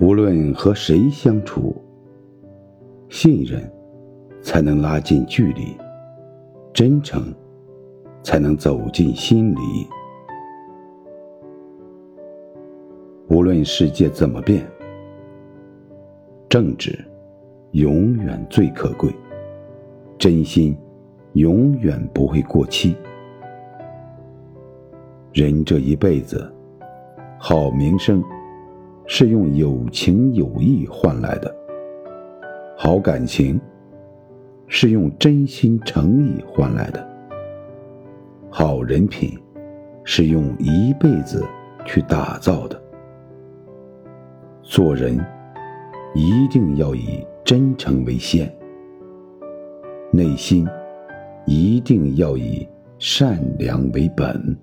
无论和谁相处，信任才能拉近距离，真诚才能走进心里。无论世界怎么变，正直永远最可贵，真心永远不会过期。人这一辈子，好名声。是用有情有义换来的，好感情是用真心诚意换来的，好人品是用一辈子去打造的。做人一定要以真诚为先，内心一定要以善良为本。